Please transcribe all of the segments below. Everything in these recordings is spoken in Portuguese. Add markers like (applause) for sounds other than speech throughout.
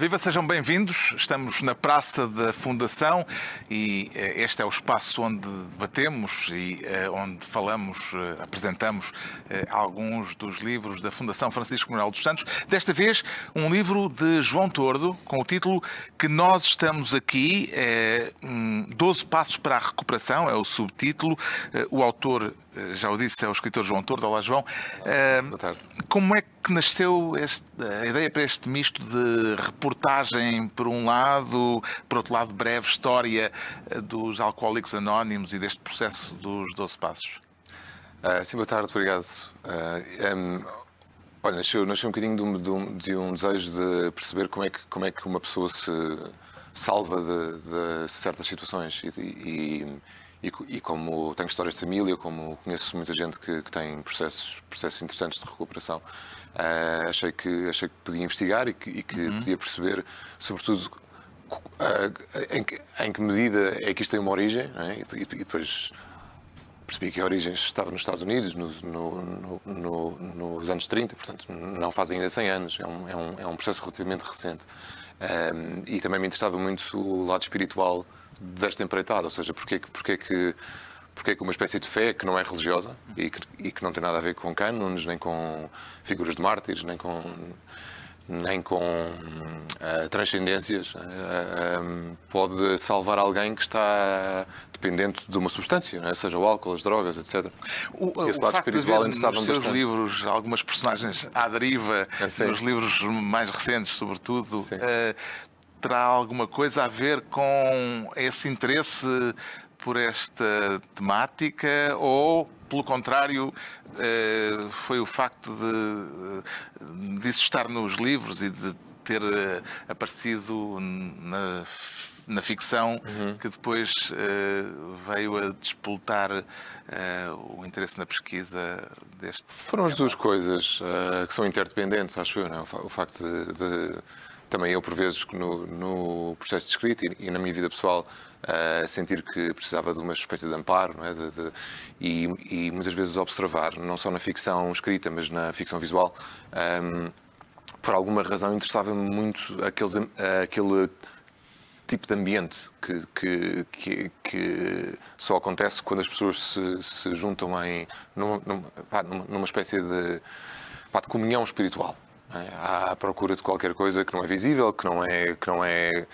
Viva, sejam bem-vindos. Estamos na Praça da Fundação e eh, este é o espaço onde debatemos e eh, onde falamos, eh, apresentamos alguns dos livros da Fundação Francisco Manuel dos Santos. Desta vez, um livro de João Tordo com o título Que Nós Estamos Aqui, 12 Passos para a Recuperação, é o subtítulo. O autor já o disse, é o escritor João Tordo. Olá, João. Eh, Boa tarde. Como é que nasceu este, a ideia para este misto de reportagem, por um lado, por outro lado, breve história eh, dos Alcoólicos Anónimos e deste processo dos 12 Passos? Uh, sim, boa tarde, obrigado. Um, olha, nasceu, nasceu um bocadinho de um, de, um, de um, desejo de perceber como é que, como é que uma pessoa se salva de, de certas situações e, e e, e, como tenho histórias de família, como conheço muita gente que, que tem processos, processos interessantes de recuperação, uh, achei, que, achei que podia investigar e que, e que uhum. podia perceber, sobretudo, uh, em, que, em, que, medida é que isto tem uma origem, é? e, e, depois percebi que a origem estava nos Estados Unidos, no, no, no, nos anos 30, portanto, não faz ainda 100 anos, é um, é um, é um processo relativamente recente. Um, eh, e também me interessava muito o lado espiritual desta empreitada, ou seja, porque, porque, que, porque que uma espécie de fé que não é religiosa e que, e que não tem nada a ver com cânones, nem com figuras de mártires, nem com nem com uh, transcendências, uh, eh, um, pode salvar alguém que está dependente de uma substância, é? seja o álcool, as drogas, etc. O, Esse o lado espiritual interessava nos seus bastante. livros algumas personagens à deriva, é, nos livros mais recentes, sobretudo, uh, terá alguma coisa a ver com esse interesse por esta temática ou, pelo contrário, eh, foi o facto de, de isso estar nos livros e de ter eh, aparecido na, na ficção uhum. que depois veio a despoltar uh, o interesse na pesquisa deste. Foram as duas coisas que são interdependentes, acho eu, não? É? o facto de, de também eu, por vezes, no, no processo de escrita e, e, na minha vida pessoal, uh, sentir que precisava de uma espécie de amparo, é? De, de, e, e, muitas vezes observar, não só na ficção escrita, mas na ficção visual, um, ehm, por alguma razão interessava-me muito aqueles, aquele tipo de ambiente que, que, que, que, só acontece quando as pessoas se, se juntam em, numa, numa, numa espécie de, pá, de comunhão espiritual. É? À procura de qualquer coisa que não é visível, que não é. Que não é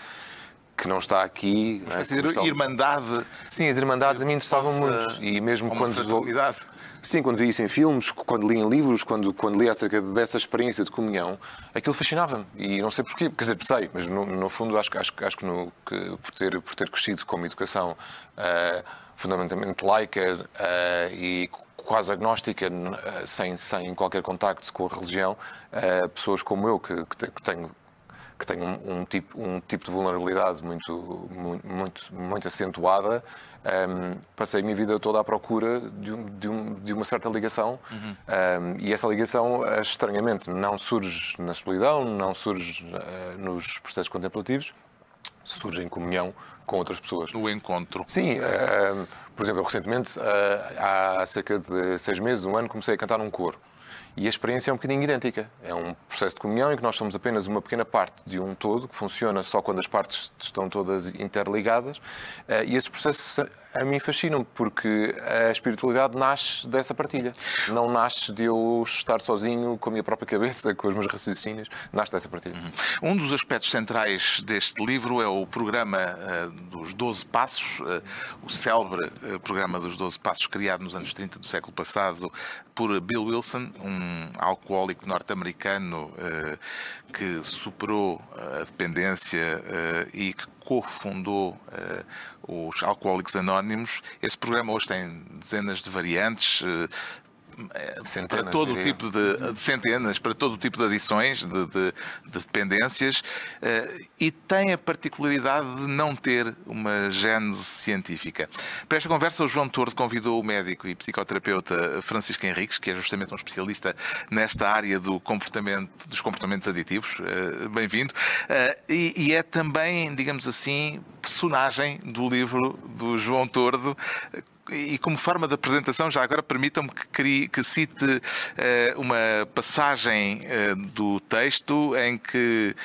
que não está aqui. Uma espécie é? de irmandade. Sim, as irmandades a mim interessavam muito. E mesmo quando. Fraternidade. Sim, quando vi isso em filmes, quando li em livros, quando, quando li acerca dessa experiência de comunhão, aquilo fascinava-me. E não sei porquê, quer dizer, sei, mas no, no fundo acho, acho, acho que, no, que, por, ter, por ter crescido com uma educação uh, fundamentalmente laica uh, e quase agnóstica, eh, sem, sem qualquer contacto com a religião, eh, pessoas como eu, que, que tenho que um, um, tipo, um tipo de vulnerabilidade muito, muito, muito acentuada, um, ehm, passei a minha vida toda à procura de, um, de, um, de uma certa ligação uhum. um, ehm, e essa ligação, estranhamente, não surge na solidão, não surge uh, nos processos contemplativos, surge em comunhão com outras pessoas. O encontro. Sim, uh, por exemplo, recentemente, uh, há cerca de seis meses, um ano, comecei a cantar num coro. E a experiência é um bocadinho idêntica. É um processo de comunhão em que nós somos apenas uma pequena parte de um todo, que funciona só quando as partes estão todas interligadas. Eh, e esse processo a mim fascina-me, porque a espiritualidade nasce dessa partilha. Não nasce de eu estar sozinho com a minha própria cabeça, com os meus raciocínios. Nasce dessa partilha. Um dos aspectos centrais deste livro é o programa uh, dos 12 Passos, uh, o célebre uh, programa dos 12 Passos, criado nos anos 30 do século passado por Bill Wilson, um alcoólico norte-americano que superou a dependência e que cofundou uh, os Alcoólicos Anónimos. Este programa hoje tem dezenas de variantes, Centenas, para todo o tipo de, de, centenas, para todo tipo de adições, de, de, de dependências, uh, e tem a particularidade de não ter uma gênese científica. Para esta conversa, o João Tordo convidou o médico e psicoterapeuta Francisco Henriques, que é justamente um especialista nesta área do comportamento, dos comportamentos aditivos. Uh, Bem-vindo. Uh, e, e é também, digamos assim, personagem do livro do João Tordo e como forma de apresentação, já agora permitam-me que, crie, que cite uh, uma passagem uh, do texto em que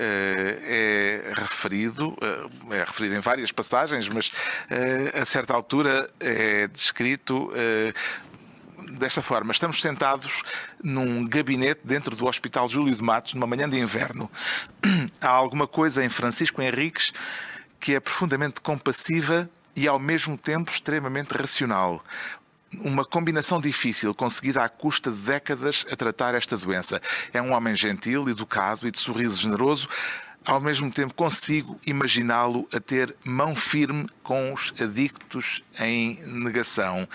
é referido, é referido em várias passagens, mas a certa altura é descrito desta forma. Estamos sentados num gabinete dentro do Hospital Júlio de Matos, numa manhã de inverno. Há alguma coisa em Francisco Henriques que é profundamente compassiva e ao mesmo tempo extremamente racional. Uma combinação difícil, conseguida à custa de décadas a tratar esta doença. É um homem gentil, educado e de sorriso generoso. Ao mesmo tempo, consigo imaginá-lo a ter mão firme com os adictos em negação.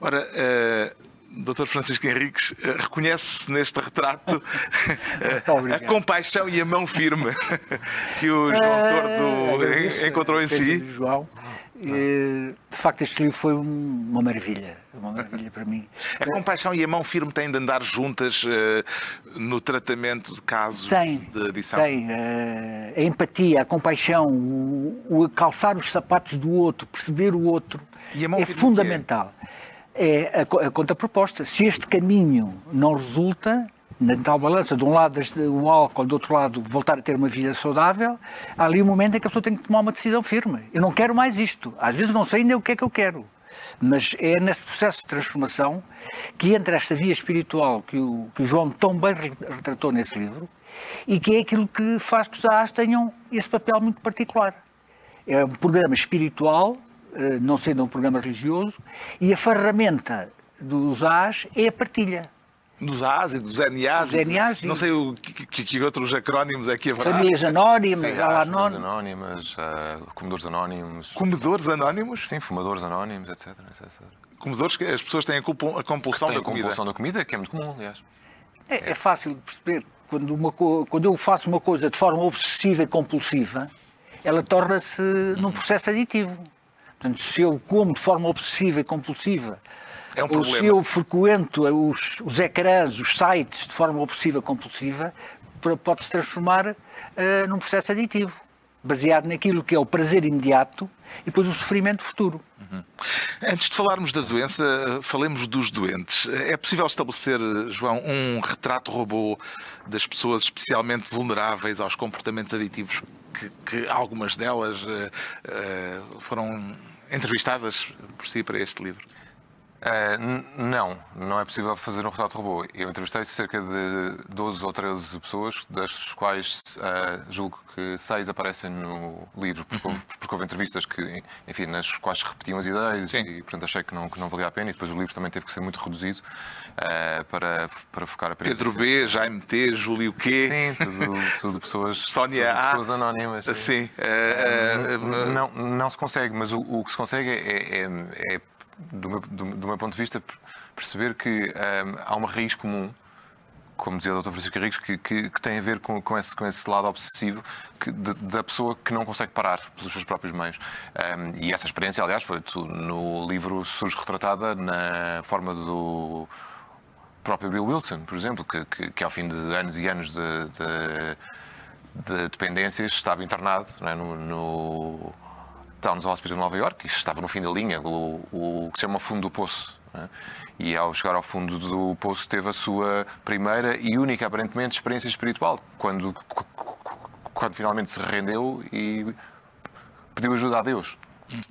Ora, uh, Dr. Francisco Henriques eh, reconhece-se neste retrato (laughs) a compaixão e a mão firme (laughs) que o João eh, Tordo encontrou em si. João. De facto, este livro foi uma maravilha, uma maravilha para mim. A compaixão e a mão firme têm de andar juntas uh, no tratamento de casos tem, de adição? Tem. Uh, a empatia, a compaixão, o, o, calçar os sapatos do outro, perceber o outro, é fundamental. É? é a, a contraproposta. Se este caminho não resulta, na tal balança, de um lado o álcool, do outro lado voltar a ter uma vida saudável, há ali um momento em que a pessoa tem que tomar uma decisão firme. Eu não quero mais isto. Às vezes não sei ainda o que é que eu quero. Mas é nesse processo de transformação que entra esta via espiritual que o, que o João tão bem retratou nesse livro e que é aquilo que faz que os AAs tenham esse papel muito particular. É um programa espiritual eh, não sendo um programa religioso, e a ferramenta dos AS é a partilha. Dos AS e dos NAs. Dos NAs não sei o que, que, que, outros acrónimos aqui haverá. Famílias anónimas, Sim, anónimas, anónimas uh, comedores anónimos. Comedores anónimos? Sim, fumadores anónimos, etc. etc. Comedores que as pessoas têm a compulsão da comida. a compulsão da comida, que é muito comum, aliás. É, é fácil de perceber. Quando, uma, quando eu faço uma coisa de forma obsessiva e compulsiva, ela torna-se num processo aditivo. Portanto, se eu como de forma obsessiva e compulsiva, é um problema. se eu frequento os, os ecrãs, os sites de forma obsessiva compulsiva, pode-se transformar uh, num processo aditivo, baseado naquilo que é o prazer imediato e depois o sofrimento futuro. Uhum. Antes de falarmos da doença, falemos dos doentes. É possível estabelecer, João, um retrato robô das pessoas especialmente vulneráveis aos comportamentos aditivos, que, que algumas delas uh, uh, foram entrevistadas por si para este livro? Uh, não, não é possível fazer um retrato robô. Eu entrevistei cerca de 12 ou 13 pessoas, das quais uh, julgo que seis aparecem no livro, porque, houve, porque houve entrevistas que, enfim, nas quais repetiam as ideias Sim. e, portanto, achei que não, que não valia a pena. E depois o livro também teve que ser muito reduzido uh, para, para focar apenas. Pedro B, Jaime T, Júlio Q. Sim, tudo, tudo pessoas, (laughs) Sónia tudo pessoas anónimas. Sim. sim. não, não se consegue, mas o, o que se consegue é, é, é do meu, do, do meu ponto de vista, perceber que um, há uma raiz comum como dizia o Dr. Francisco Henriques, que, que, que, tem a ver com, com, esse, com esse lado obsessivo que, de, da pessoa que não consegue parar pelos seus próprios meios. Um, e essa experiência, aliás, foi no livro surge retratada na forma do próprio Bill Wilson, por exemplo, que, que, que ao fim de anos e anos de, de, de dependências estava internado é, no, no Towns Hospital de Nova isto estava no fim da linha, o, o que se chama fundo do poço. Né? E ao chegar ao fundo do poço teve a sua primeira e única, aparentemente, experiência espiritual, quando, quando finalmente se rendeu e pediu ajuda a Deus.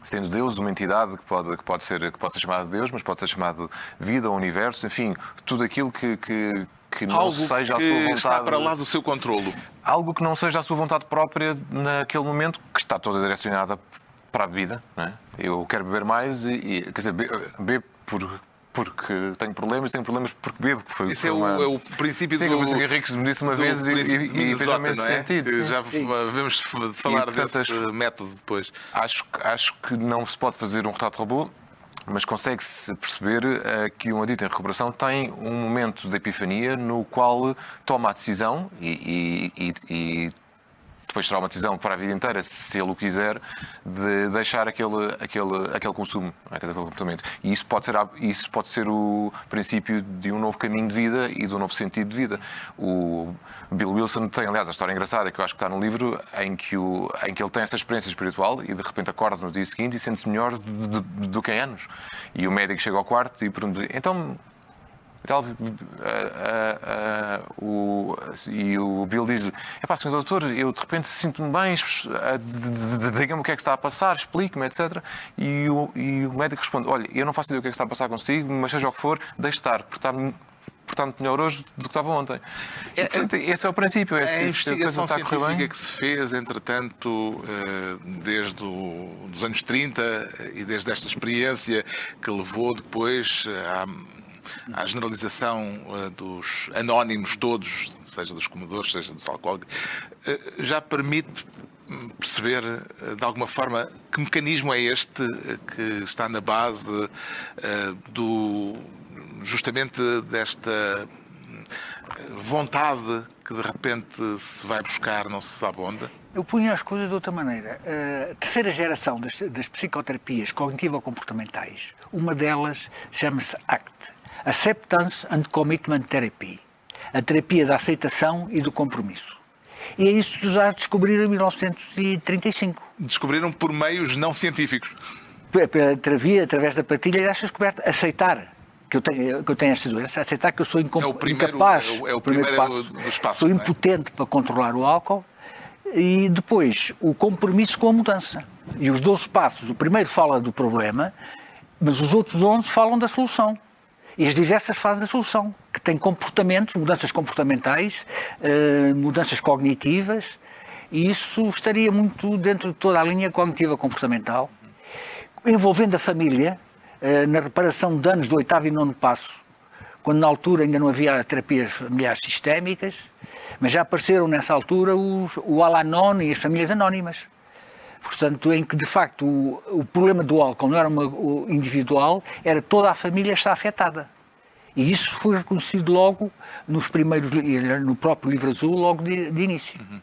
Sendo Deus uma entidade que pode, que pode, ser, que pode ser chamada Deus, mas pode ser chamado vida, universo, enfim, tudo aquilo que, que, que não Algo seja que a sua vontade. está para lá do seu controlo. Algo que não seja a sua vontade própria naquele momento, que está toda direcionada para a bebida. É? Eu quero beber mais e, e quer dizer, bebo por, porque tenho problemas, tenho problemas porque bebo. Foi, Esse foi é, o, é, o, princípio Sim, do... Sim, o Henriques me disse uma vez e, e, e fez o mesmo é? sentido. Já vamos falar e, portanto, desse acho, método depois. Acho, acho que não se pode fazer um retrato robô, mas consegue-se perceber uh, que um adito em recuperação tem um momento de epifania no qual toma a decisão e, e, e depois será uma decisão para a vida inteira, se ele o quiser, de deixar aquele, aquele, aquele consumo, é? aquele comportamento. E isso pode, ser, isso pode ser o princípio de um novo caminho de vida e de um novo sentido de vida. O Bill Wilson tem, aliás, a história engraçada que eu acho que está no livro, em que, o, em que ele tem essa experiência espiritual e de repente acorda no dia seguinte e sente-se melhor do, do, que em anos. E o médico chega ao quarto e pergunta: então, então, a, a, Uh, o, e o Bill diz-lhe: é pá, senhor doutor, eu de repente sinto-me bem, diga-me o que é que está a passar, explique-me, etc. E o, e o médico responde: olha, eu não faço ideia o que é que está a passar consigo, mas seja o que for, deixe estar, porque está portanto, melhor hoje do que estava ontem. É, portanto, esse é o princípio. É, a investigação a científica que se fez, entretanto, eh, desde os anos 30 e desde esta experiência que levou depois à, generalização eh, dos anónimos todos, seja dos comedores, seja dos alcoólicos, eh, já permite perceber de alguma forma que mecanismo é este que está na base do justamente desta vontade que de repente se vai buscar, não se sabe onde? Eu punha as coisas de outra maneira. A terceira geração das, das psicoterapias cognitivo-comportamentais, uma delas chama-se ACT, Acceptance and Commitment Therapy, a terapia da aceitação e do compromisso. E é isso que os já descobriram em 1935. Descobriram por meios não científicos. Através da partilha desta descoberta, aceitar que eu tenho, que eu tenho esta doença, aceitar que eu sou incom- é primeiro, incapaz, é o, é o primeiro, primeiro passo, dos passos, sou é? impotente para controlar o álcool, e depois o compromisso com a mudança. E os 12 passos, o primeiro fala do problema, mas os outros 11 falam da solução. E as diversas fases da solução, que têm comportamentos, mudanças comportamentais, eh, mudanças cognitivas, e isso estaria muito dentro de toda a linha cognitiva comportamental, envolvendo a família, eh, na reparação de danos do oitavo e nono passo, quando na altura ainda não havia terapias familiares sistémicas, mas já apareceram nessa altura os, o Alanon e as famílias anónimas. Portanto, em que de facto o, o problema do álcool não era uma, individual, era toda a família está afetada. E isso foi reconhecido logo nos primeiros, no próprio livro azul, logo de, de início. Uhum.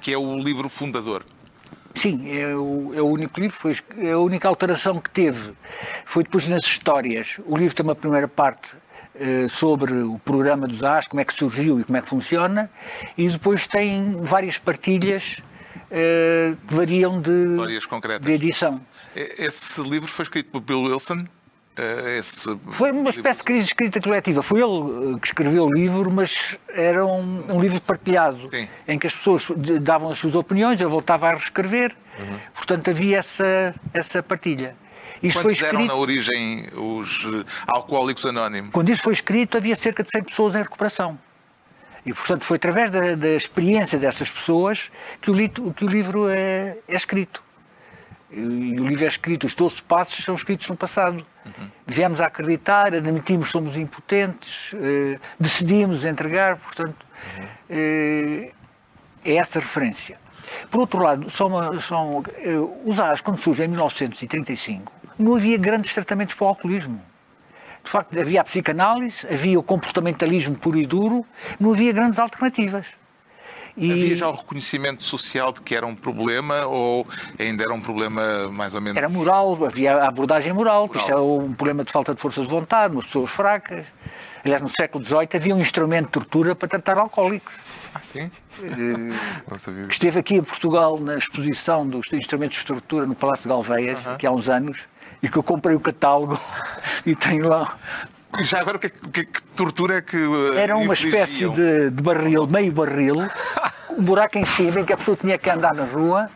Que é o livro fundador. Sim, é o, é o único livro, foi é a única alteração que teve. Foi depois nas histórias. O livro tem uma primeira parte eh, sobre o programa dos AS, como é que surgiu e como é que funciona, e depois tem várias partilhas eh, que variam de, de edição. Esse livro foi escrito por Bill Wilson, eh, esse... Foi uma espécie de escrita coletiva. Foi ele eh, que escreveu o livro, mas era um, um livro partilhado, Sim. em que as pessoas davam as suas opiniões, ele voltava a reescrever. Uhum. Portanto, havia essa, essa partilha. Isso Quantos foi escrito... eram na origem os alcoólicos anónimos? Quando isso foi escrito, havia cerca de 100 pessoas em recuperação. E, portanto, foi através da, da experiência dessas pessoas que o, li, que o livro é, é escrito. E o livro é escrito, os 12 passos são escritos no passado. Uhum. Viemos a acreditar, admitimos que somos impotentes, eh, decidimos entregar, portanto, uhum. eh, é essa referência. Por outro lado, são, são, eh, os AS, quando surgem em 1935, não havia grandes tratamentos para o alcoolismo. De facto, havia a psicanálise, havia o comportamentalismo puro e duro, não havia grandes alternativas. E... Havia já o reconhecimento social de que era um problema ou ainda era um problema mais ou menos. Era moral, havia a abordagem moral, moral. que isto é um problema de falta de forças de vontade, umas pessoas fracas. Aliás, no século XVIII havia um instrumento de tortura para tratar alcoólicos. Ah, sim? Sabia. Que esteve aqui em Portugal na exposição dos instrumentos de tortura no Palácio de Galveias, uh -huh. que há uns anos, e que eu comprei o catálogo (laughs) e tenho lá já agora, que, que, que tortura é que. Uh, Era uma espécie de, de, barril, meio barril, (laughs) um buraco em cima em que a pessoa tinha que andar na rua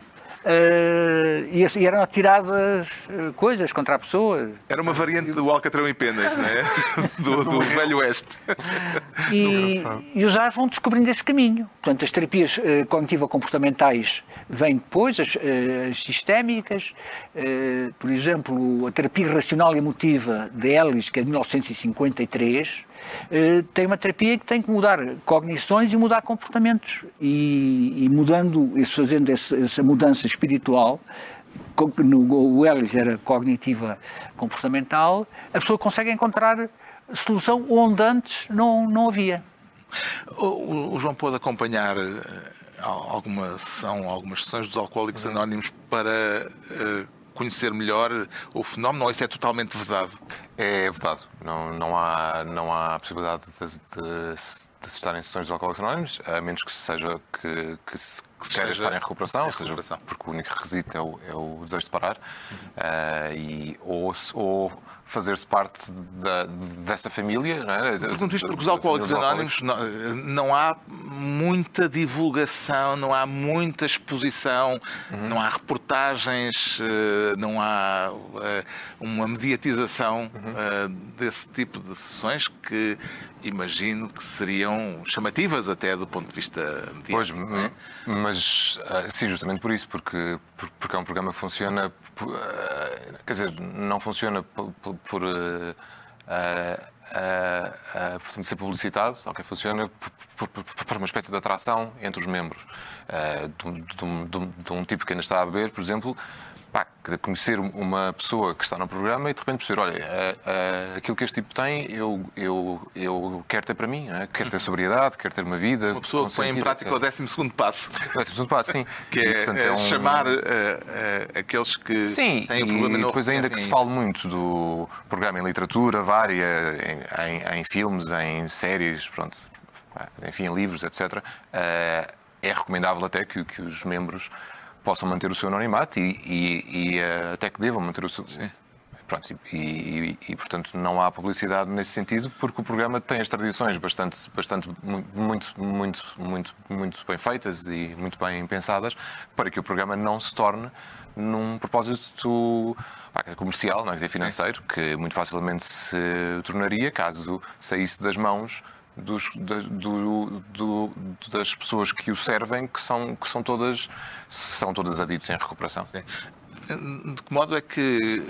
Uh, e, assim, eram atiradas uh, coisas contra a pessoa. Era uma variante do Alcatrão em Penas, não é? (laughs) do, do Velho Oeste. E, e os ARS vão descobrindo esse caminho. Portanto, as terapias uh, cognitivo-comportamentais vêm depois, as, as sistémicas, por exemplo, a terapia racional e emotiva de Ellis, que é de 1953, eh, tem uma terapia que tem que mudar cognições e mudar comportamentos. E, e mudando, fazendo essa mudança espiritual, no, o Ellis era cognitiva comportamental, a pessoa consegue encontrar solução onde antes não, não havia. O, o João pôde acompanhar eh, alguma sessão, algumas sessões dos Alcoólicos Anónimos para uh, conhecer melhor o fenómeno ou isso é totalmente vedado? É vedado. Não, não, há, não há possibilidade de, de, de, de estar em sessões de Alcoólicos Anónimos, a menos que seja que, que, se, que quer estar em recuperação, ou seja, porque o único requisito é o, é o desejo de parar, uhum. uh, e, ou, ou fazer-se parte da, dessa família. Não é? Pergunto isto porque os alcoólicos anónimos não, não, há muita divulgação, não há muita exposição, uhum. não há reportagens, eh, não há eh, uma mediatização uhum. Eh, desse tipo de sessões que imagino que seriam chamativas até do ponto de vista mediático. Pois, é? mas sim, justamente por isso, porque, porque é um programa que funciona, quer dizer, não funciona por, por uh, uh, portanto, ser publicitado, ok, funciona por, por, por, uma espécie de atração entre os membros. De um, de, um, de, um, tipo que ainda está a beber, por exemplo, pá, conhecer uma pessoa que está no programa e de repente perceber, olha, aquilo que este tipo tem, eu, eu, eu quero ter para mim, é? quero ter sobriedade, quero ter uma vida. Uma pessoa que põe em prática etc. o 12 passo. (laughs) O 12 passo, sim. (laughs) que é, e, portanto, é um... chamar uh, uh, aqueles que sim, têm o problema e depois ainda que se fale muito do programa em literatura, vária, em, em, em filmes, em séries, pronto, enfim, em livros, etc., uh, é recomendável até que, que os membros possam manter o seu anonimato e, e, e uh, até que devam manter o seu. Sim. Pronto, e, e, portanto não há publicidade nesse sentido porque o programa tem as tradições bastante, bastante muito, muito, muito, muito bem feitas e muito bem pensadas para que o programa não se torne num propósito comercial, não é dizer financeiro, que muito facilmente se tornaria caso saísse das mãos dos, da, do, do, das pessoas que o servem, que são, que são todas são todas aditos em recuperação. Sim. De que modo é que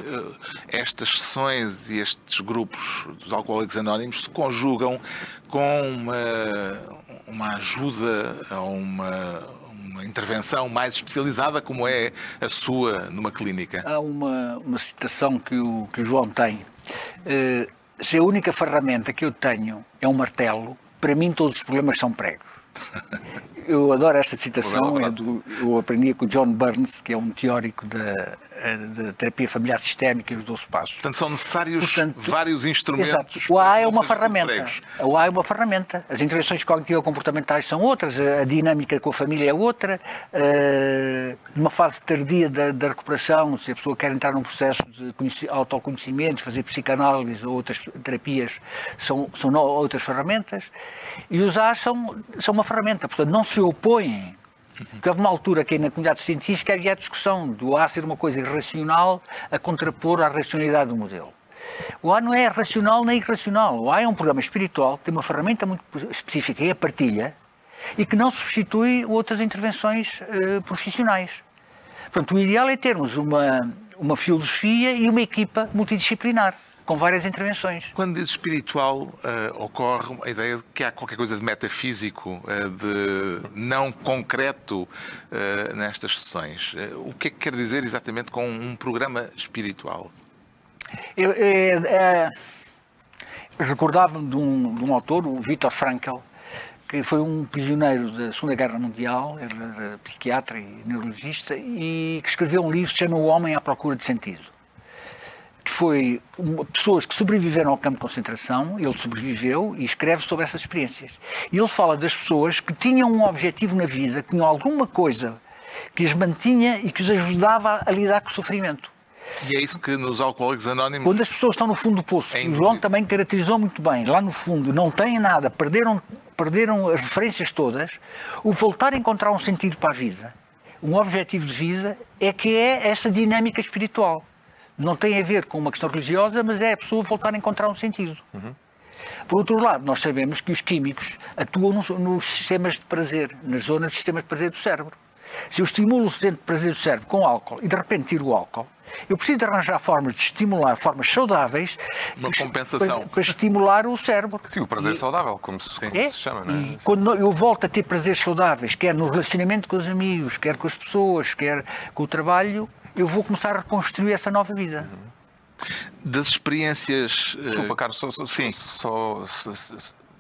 eh, estas sessões e estes grupos dos alcoólicos anónimos se conjugam com uma, uma ajuda a uma, uma intervenção mais especializada, como é a sua numa clínica? Há uma, uma citação que o, que o João tem. Uh, se a única ferramenta que eu tenho é um martelo, para mim todos os problemas são pregos. Eu adoro esta citação, é do, eu aprendi com o John Burns, que é um teórico da, da terapia familiar sistémica e os 12 passos. Portanto, são necessários Portanto, vários instrumentos. Exato. O A é uma ferramenta. O A é uma ferramenta. As intervenções cognitivo-comportamentais são outras, a dinâmica com a família é outra. Uh, numa fase tardia da, da, recuperação, se a pessoa quer entrar num processo de autoconhecimento, fazer psicanálise ou outras terapias, são, são outras ferramentas. E os A são, são uma ferramenta. Portanto, não se opõem porque houve uma altura que na comunidade científica havia a discussão do A ser uma coisa irracional a contrapor à racionalidade do modelo. O A não é racional nem irracional. O A é um programa espiritual que tem uma ferramenta muito específica, é a partilha, e que não substitui outras intervenções uh, profissionais. Portanto, o ideal é termos uma, uma filosofia e uma equipa multidisciplinar com várias intervenções. Quando diz espiritual, uh, ocorre a ideia de que há qualquer coisa de metafísico, uh, de não concreto uh, nestas sessões. o que é que quer dizer exatamente com um programa espiritual? Eu, eu, eu recordava-me de um, de um autor, o Viktor Frankl, que foi um prisioneiro da Segunda Guerra Mundial, era psiquiatra e neurologista, e que escreveu um livro que se chama O Homem à Procura de Sentido que foi uma, pessoas que sobreviveram ao campo de concentração, ele sobreviveu e escreve sobre essas experiências. E ele fala das pessoas que tinham um objetivo na vida, que tinham alguma coisa que as mantinha e que os ajudava a lidar com o sofrimento. E é isso que nos Alcoólicos Anónimos. Quando as pessoas estão no fundo do poço, é o João também caracterizou muito bem, lá no fundo, não têm nada, perderam, perderam as referências todas, o voltar a encontrar um sentido para a vida, um objetivo de vida, é que é essa dinâmica espiritual não tem a ver com uma questão religiosa, mas é a pessoa voltar a encontrar um sentido. Uhum. Por outro lado, nós sabemos que os químicos atuam nos, nos, sistemas de prazer, nas zonas de sistemas de prazer do cérebro. Se eu estimulo o sistema de prazer do cérebro com álcool e de repente tiro o álcool, eu preciso de arranjar formas de estimular, formas saudáveis Uma compensação. Para, para estimular o cérebro. Sim, o prazer e, saudável, como se, é? se chama, não é? E quando eu volto a ter prazeres saudáveis, quer no relacionamento com os amigos, quer com as pessoas, quer com o trabalho, eu vou começar a reconstruir essa nova vida. Das experiências. Eh, Desculpa, Carlos, só, só, sim. Só, só,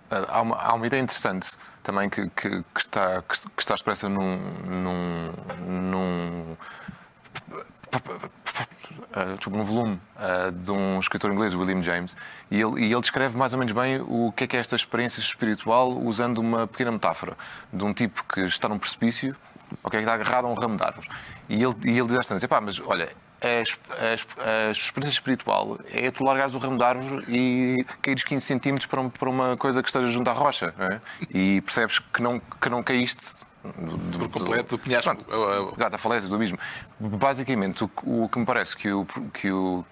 há, uma, há uma ideia interessante também que, que, que está, que, está expressa num, num, num uh, um volume uh, de um escritor inglês, William James, e ele, e ele descreve mais ou menos bem o que é que é esta experiência espiritual usando uma pequena metáfora de um tipo que está num precipício ok? Está agarrado a um ramo de árvore. E ele, e ele diz às tantas, pá, mas olha, a, experiência espiritual é tu largares o ramo de árvore e caíres 15 centímetros para, um, para uma coisa que esteja junto à rocha. É? E percebes que não, que não caíste do, Por completo, do penhasco. Exato, a falésia do abismo. Basicamente, o, o que me parece que o, que o,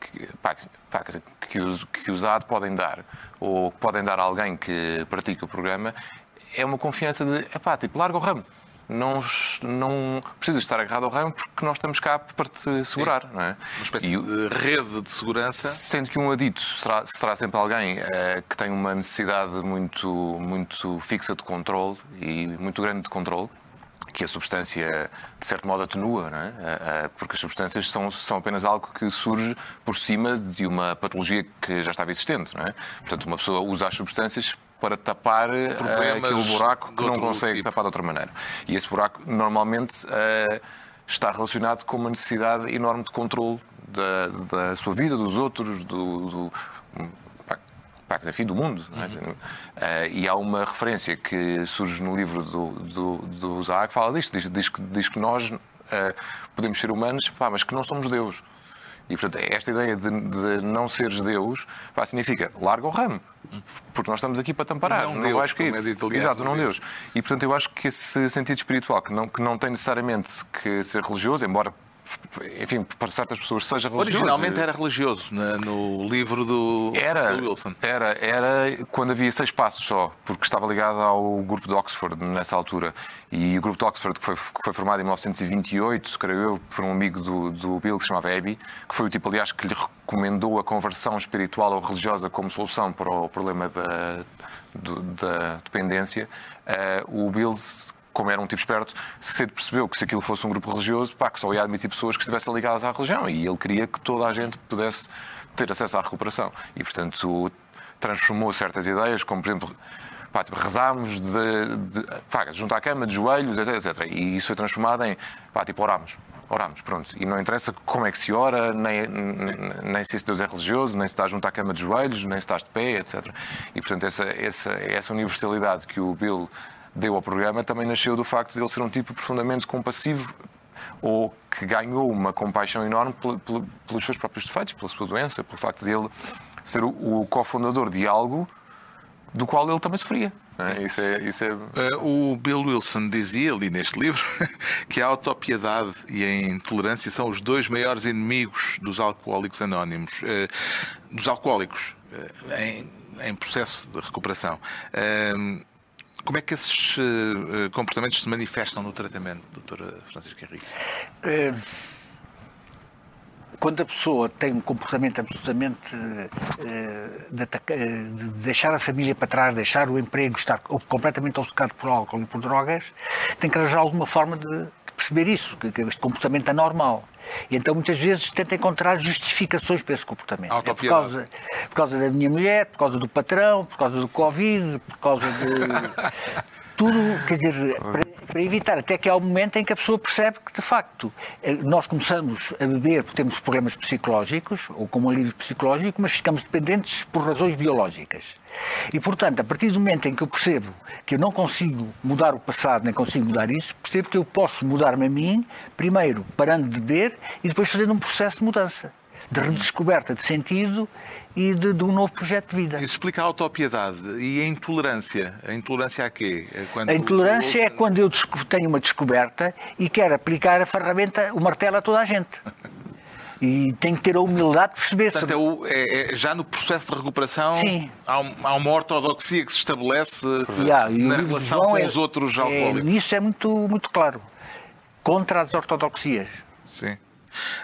que, pá, pá, dizer, que, os, que os AD podem dar, ou podem dar a alguém que pratica o programa, é uma confiança de, pá, tipo, larga o ramo não, não precisas estar agarrado ao ramo porque nós estamos cá para te segurar. Não é? Uma espécie e, de rede de segurança. Sendo que um adito será, será sempre alguém uh, que tem uma necessidade muito, muito fixa de controle e muito grande de controle que a substância, de certo modo, atenua, é? Eh, eh, porque as substâncias são, são apenas algo que surge por cima de uma patologia que já estava existente. É? Portanto, uma pessoa usa as substâncias para tapar uh, aquele buraco que não consegue tipo. tapar de outra maneira. E esse buraco normalmente uh, está relacionado com uma necessidade enorme de controle da, da sua vida, dos outros, do, do enfim, do mundo. É? Uhum. Uh, e há uma referência que surge no livro do, do, do Isaac que fala disto. Diz, diz, diz que nós uh, podemos ser humanos, pá, mas que não somos Deus. E, portanto, esta ideia de, de não seres Deus pá, significa larga o ramo. Porque nós estamos aqui para te amparar, não, não Deus, vais cair. É Exato, não Deus. E, portanto, eu acho que esse sentido espiritual, que não, que não tem necessariamente que ser religioso, embora enfim, para certas pessoas seja religioso. Originalmente era religioso, no livro do, era, do Wilson. Era, era quando havia seis passos só, porque estava ligado ao grupo de Oxford nessa altura. E o grupo de Oxford, que foi, que foi formado em 1928, creio eu, por um amigo do, do Bill que se chamava Abby, que foi o tipo, aliás, que lhe recomendou a conversão espiritual ou religiosa como solução para o problema da, da dependência. Uh, o Bill como era um tipo esperto, cedo percebeu que se aquilo fosse um grupo religioso, pá, que só ia admitir pessoas que estivessem ligadas à religião. E ele queria que toda a gente pudesse ter acesso à recuperação. E, portanto, transformou certas ideias, como, por exemplo, pá, tipo, rezámos de, de, pá, junto à cama, de joelhos, etc. E isso foi transformado em, pá, tipo, oramos. Oramos, pronto. E não interessa como é que se ora, nem, nem se Deus é religioso, nem se está junto à cama de joelhos, nem se está de pé, etc. E, portanto, essa, essa, essa universalidade que o Bill deu ao programa também nasceu do facto de ele ser um tipo profundamente compassivo ou que ganhou uma compaixão enorme pelos seus próprios defeitos, pela sua doença, pelo facto de ele ser o cofundador de algo do qual ele também sofria. É? Isso é, isso é... Eh, o Bill Wilson dizia ali neste livro (laughs) que a autopiedade e a intolerância são os dois maiores inimigos dos alcoólicos anónimos. Eh, dos alcoólicos eh, em, em processo de recuperação. Como é que esses uh, comportamentos se manifestam no tratamento, doutora Francisca Henrique? É, quando a pessoa tem um comportamento absolutamente uh, de, de, deixar a família para trás, deixar o emprego, estar completamente obcecado por álcool e por drogas, tem que arranjar alguma forma de, perceber isso, que este comportamento é normal. E então muitas vezes tenta encontrar justificações para esse comportamento. É por, causa, por causa da minha mulher, por causa do patrão, por causa do Covid, por causa de. (laughs) tudo, quer dizer, para, para, evitar, até que há um momento em que a pessoa percebe que, de facto, eh, nós começamos a beber porque temos problemas psicológicos, ou com um alívio psicológico, mas ficamos dependentes por razões biológicas. E, portanto, a partir do momento em que eu percebo que eu não consigo mudar o passado, nem consigo mudar isso, percebo que eu posso mudar-me a mim, primeiro parando de beber e depois fazendo um processo de mudança, de redescoberta de sentido e de, de, um novo projeto de vida. Isso explica a autopiedade e a intolerância. A intolerância a quê? É a intolerância é quando eu tenho uma descoberta e quero aplicar a ferramenta, o martelo a toda a gente. (laughs) E tem que ter a humildade de perceber. Portanto, é, o, é, é já no processo de recuperação. Há, um, há uma ortodoxia que se estabelece yeah, na relação com é, os outros é, alcoólicos. Nisso é muito, muito claro. Contra as ortodoxias. Sim.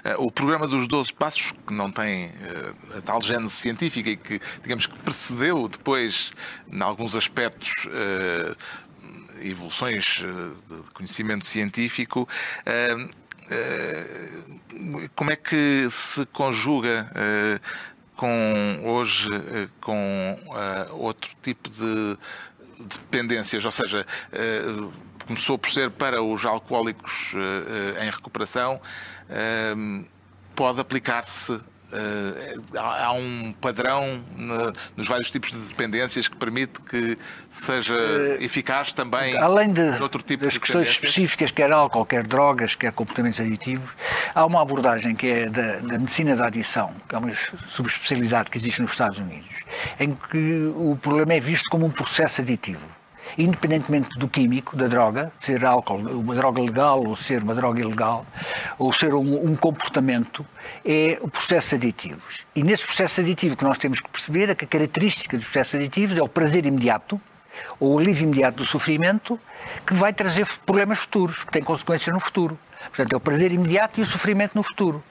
Eh, o programa dos 12 Passos, que não tem eh, a tal gênese científica e que, digamos que precedeu depois, em alguns aspectos, eh, evoluções de conhecimento científico, como é que se conjuga com hoje com outro tipo de dependências, ou seja, começou por ser para os alcoólicos em recuperação, pode aplicar-se há um padrão nos vários tipos de dependências que permite que seja uh, eficaz também além de, outro tipo das de questões específicas, quer álcool, quer drogas, quer comportamentos aditivos, há uma abordagem que é da, da medicina da adição, que é uma subespecialidade que existe nos Estados Unidos, em que o problema é visto como um processo aditivo independentemente do químico, da droga, ser álcool, uma droga legal ou ser uma droga ilegal, ou ser um, um comportamento, é o processo aditivos. E nesse processo aditivo que nós temos que perceber é que a característica dos processos aditivos é o prazer imediato, ou o alívio imediato do sofrimento, que vai trazer problemas futuros, que têm consequências no futuro. Portanto, é o prazer imediato e o sofrimento no futuro.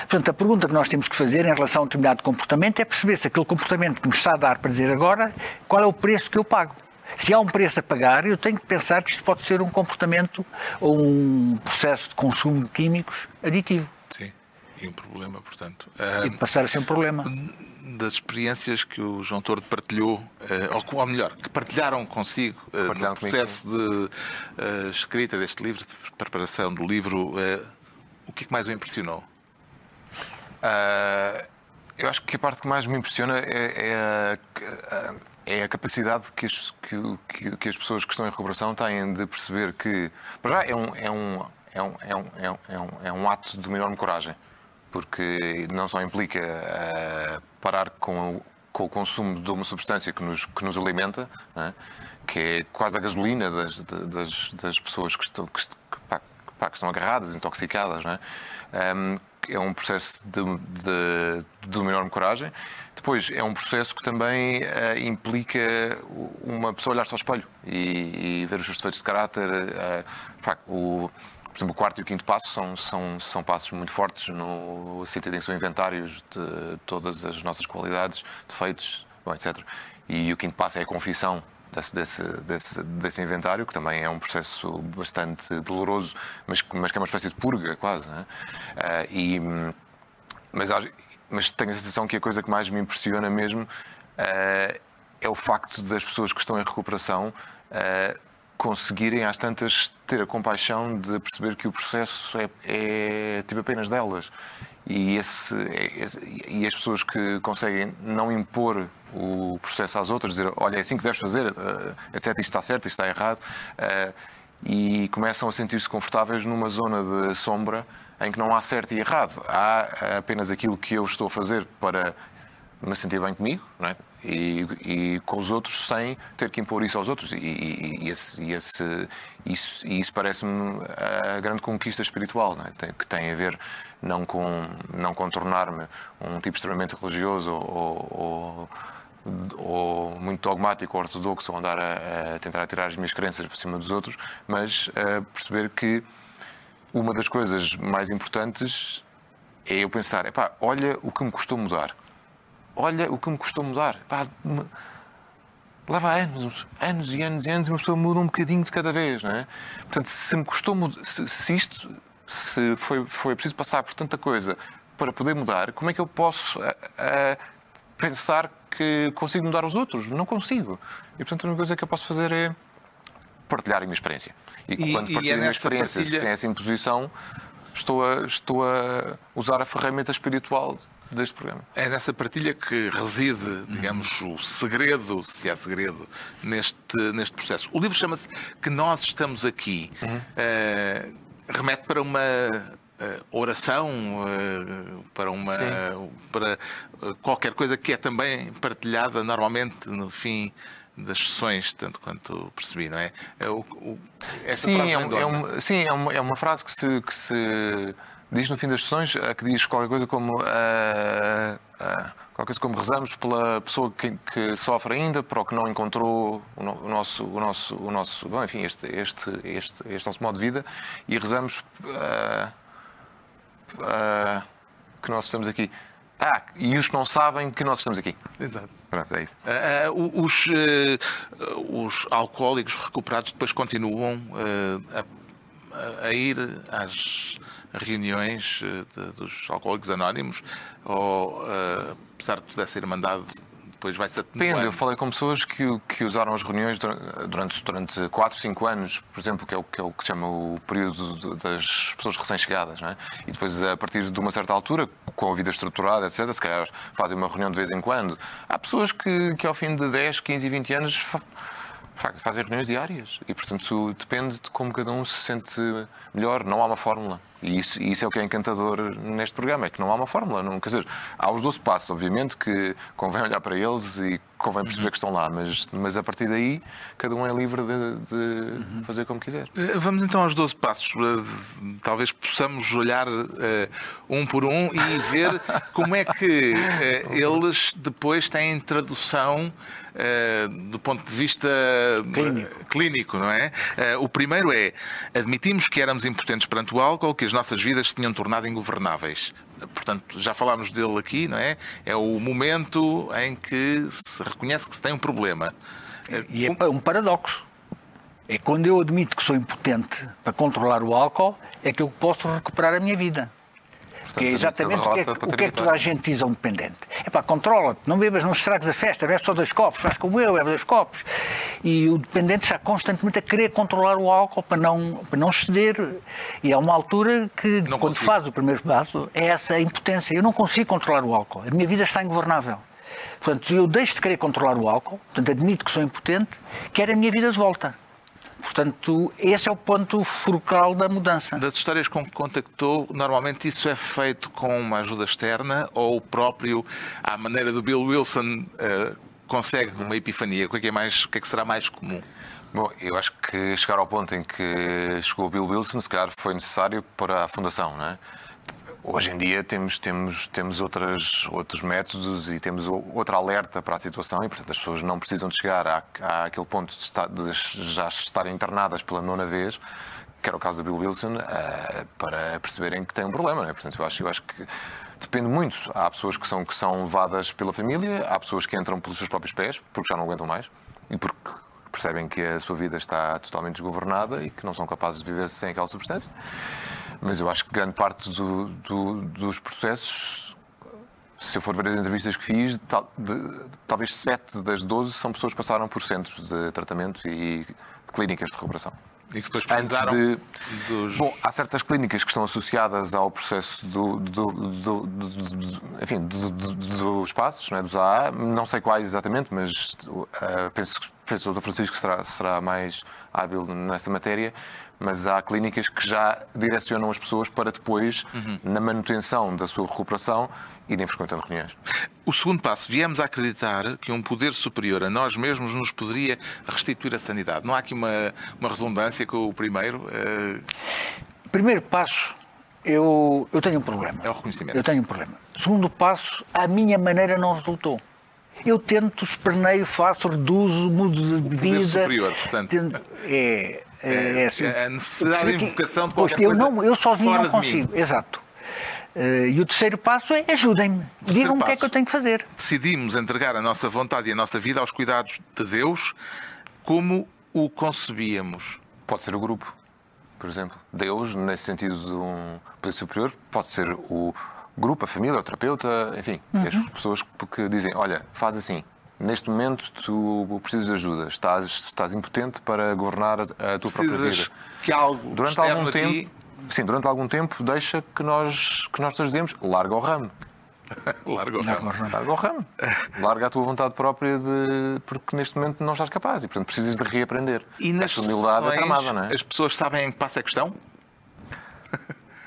Portanto, a pergunta que nós temos que fazer em relação a um determinado comportamento é perceber se aquele comportamento que nos está a dar prazer agora, qual é o preço que eu pago. Se há um preço a pagar, eu tenho que pensar que isto pode ser um comportamento ou um processo de consumo de químicos aditivo. Sim, e um problema, portanto. E passar a ser um problema. Das experiências que o João Tordo partilhou, eh, ou, melhor, que partilharam consigo partilharam no processo comigo, de uh, escrita deste livro, de preparação do livro, uh, o que é que mais o impressionou? Uh, eu acho que a parte que mais me impressiona é, é a é a capacidade que as, que, que as, pessoas que estão em recuperação têm de perceber que, para já, é um, é um, é um, é um, é um, é um ato de uma enorme coragem, porque não só implica uh, parar com, com o consumo de uma substância que nos, que nos alimenta, é? que é quase a gasolina das, das, das pessoas que estão, que, pá, pá, que estão agarradas, intoxicadas. Não é? Um, é um processo de, de, de uma enorme coragem. Depois, é um processo que também uh, implica uma pessoa olhar-se ao espelho e, e, ver os seus defeitos de caráter. Uh, o, por exemplo, o quarto e o quinto passo são, são, são passos muito fortes no sentido em que são inventários de todas as nossas qualidades, defeitos, bom, etc. E o quinto passo é a confissão desse, desse, desse, desse, inventário, que também é um processo bastante doloroso, mas, mas que é uma espécie de purga, quase. Uh, e, mas, mas tenho a sensação que a coisa que mais me impressiona mesmo uh, é o facto das pessoas que estão em recuperação uh, conseguirem, às tantas, ter a compaixão de perceber que o processo é, é tipo apenas delas. E, esse, esse, e as pessoas que conseguem não impor o processo às outras, dizer olha, é assim que deves fazer, uh, etc. Isto está certo, isto está errado. Uh, e começam a sentir-se confortáveis numa zona de sombra em que não há certo e errado. Há apenas aquilo que eu estou a fazer para me sentir bem comigo é? e, e com os outros sem ter que impor isso aos outros. E, e, e esse, esse, isso, isso parece-me a grande conquista espiritual, é? que tem a ver não com, não com tornar-me um tipo extremamente religioso ou, ou ou muito dogmático ou ortodoxo, ou andar a, a, tentar tirar as minhas crenças por cima dos outros, mas a perceber que uma das coisas mais importantes é eu pensar, epá, olha o que me custou mudar olha o que me custou mudar. Pá, me... Leva anos, anos e anos e anos e uma pessoa muda um bocadinho de cada vez, não é? Portanto, se me custou mudar, se, se, isto, se foi, foi preciso passar por tanta coisa para poder mudar, como é que eu posso a, a pensar que consigo mudar os outros? Não consigo. E, portanto, a única coisa que eu posso fazer é partilhar a minha experiência. E, e quando partilho é a minha experiência partilha... sem essa imposição, estou a, estou a usar a ferramenta espiritual deste programa. É nessa partilha que reside, digamos, o segredo, se há segredo, neste, neste processo. O livro chama-se Que Nós Estamos Aqui. Uhum. Uh, remete para uma uh, oração, uh, para, uma, para qualquer coisa que é também partilhada normalmente no fim das sessões, tanto quanto percebi, não é? é o, o, sim, é, é, um, sim é, uma, é uma frase que se, que se diz no fim das sessões, eh, que diz qualquer coisa como. Uh, uh, qualquer coisa como rezamos pela pessoa que, que, sofre ainda, para o que não encontrou o, no, o nosso, o nosso, o nosso, bom, enfim, este, este, este, este nosso modo de vida e rezamos uh, que nós estamos aqui. Ah, e os que não sabem que nós estamos aqui. Exato. Pronto, é isso. Uh, os, uh, os alcoólicos recuperados depois continuam a, a, ir às reuniões de, dos alcoólicos anónimos, ou, apesar de tudo essa irmandade, depois vai-se Depende, eu falei com pessoas que, que usaram as reuniões durante, durante 4, 5 anos, por exemplo, que é o que, é o que se chama o período das pessoas recém-chegadas, é? E depois, a partir de uma certa altura, com a vida estruturada, etc., se calhar fazem uma reunião de vez em quando. Há pessoas que, que ao fim de 10, 15 e 20 anos facto, fazem reuniões diárias e, portanto, depende de como cada um se sente melhor. Não há uma fórmula. E isso, isso é o que é encantador neste programa, é que não há uma fórmula. Não, quer dizer, há os 12 passos, obviamente, que convém olhar para eles e convém perceber uhum. que estão lá, mas, mas a partir daí cada um é livre de, de uhum. fazer como quiser. Eh, vamos então aos 12 passos. Eh, talvez possamos olhar uh, um por um e ver como é que uh, (laughs) eles depois têm tradução Uh, do ponto de vista clínico. clínico, não é? Uh, o primeiro é admitimos que éramos impotentes perante o álcool, que as nossas vidas se tinham tornado ingovernáveis. Portanto, já falámos dele aqui, não é? É o momento em que se reconhece que se tem um problema. E é um paradoxo. É quando eu admito que sou impotente para controlar o álcool, é que eu posso recuperar a minha vida. Portanto, que é exatamente o que, é, o que é que toda a gente diz a um dependente. É pá, controla-te, não bebas, não estragues a festa, bebe só dois copos, faz como eu, bebe dois copos. E o dependente está constantemente a querer controlar o álcool para não, para não ceder. E há uma altura que, não quando consigo. faz o primeiro passo, é essa impotência. Eu não consigo controlar o álcool, a minha vida está ingovernável. Portanto, eu deixo de querer controlar o álcool, portanto, admito que sou impotente, quero a minha vida de volta. Portanto, esse é o ponto focal da mudança. Das histórias com que contactou, normalmente isso é feito com uma ajuda externa ou o próprio, à maneira do Bill Wilson, uh, consegue uma epifania? O que é, que é mais, o que é que será mais comum? Bom, eu acho que chegar ao ponto em que chegou o Bill Wilson, se calhar foi necessário para a fundação, não é? Hoje em dia temos, temos, temos outras, outros métodos e temos outra alerta para a situação e, portanto, as pessoas não precisam de chegar àquele ponto de, estar, de já estarem internadas pela nona vez, que era o caso do Bill Wilson, uh, para perceberem que tem um problema. Não é? Portanto, eu acho, eu acho que depende muito. Há pessoas que são, que são levadas pela família, há pessoas que entram pelos seus próprios pés, porque já não aguentam mais e porque percebem que a sua vida está totalmente desgovernada e que não são capazes de viver sem aquela substância. Mas eu acho que grande parte do, do, dos processos, se eu for ver as entrevistas que fiz, tal, de, talvez 7 das 12 são pessoas que passaram por centros de tratamento e clínicas de recuperação. E que depois precisaram de, dos... Bom, há certas clínicas que estão associadas ao processo do, do, do, do enfim, dos passos, não é? dos AA. Não sei quais exatamente, mas uh, penso, penso que o Dr. Francisco será, será mais hábil nessa matéria mas há clínicas que já direcionam as pessoas para depois, uhum. na manutenção da sua recuperação, irem frequentando reuniões. O segundo passo, viemos a acreditar que um poder superior a nós mesmos nos poderia restituir a sanidade. Não há aqui uma, uma redundância com o primeiro? Uh... Primeiro passo, eu, eu tenho um problema. É o reconhecimento. Eu tenho um problema. Segundo passo, a minha maneira não resultou. Eu tento, esperneio, faço, reduzo, mudo de bebida. Poder superior, portanto. Tento, é, é, é, é, assim, é a necessidade de invocação de qualquer eu coisa não, Eu sozinho não consigo, exato. Uh, e o terceiro passo é ajudem-me, digam-me o que é que eu tenho que fazer. Decidimos entregar a nossa vontade e a nossa vida aos cuidados de Deus como o concebíamos. Pode ser o grupo, por exemplo. Deus, nesse sentido de um poder superior, pode ser o grupo, a família, o terapeuta, enfim, uhum. as pessoas que dizem: olha, faz assim, neste momento tu precisas de ajuda, estás, estás impotente para governar a, tua precisas própria vida. Que algo durante algum tempo, ti... sim, durante algum tempo deixa que nós que nós te ajudemos, larga o ramo. (laughs) larga o ramo. Larga o ramo. Larga a tua vontade própria de porque neste momento não estás capaz e portanto precisas de reaprender. E Essa humildade é tramada, não é? As pessoas sabem em que passo é questão?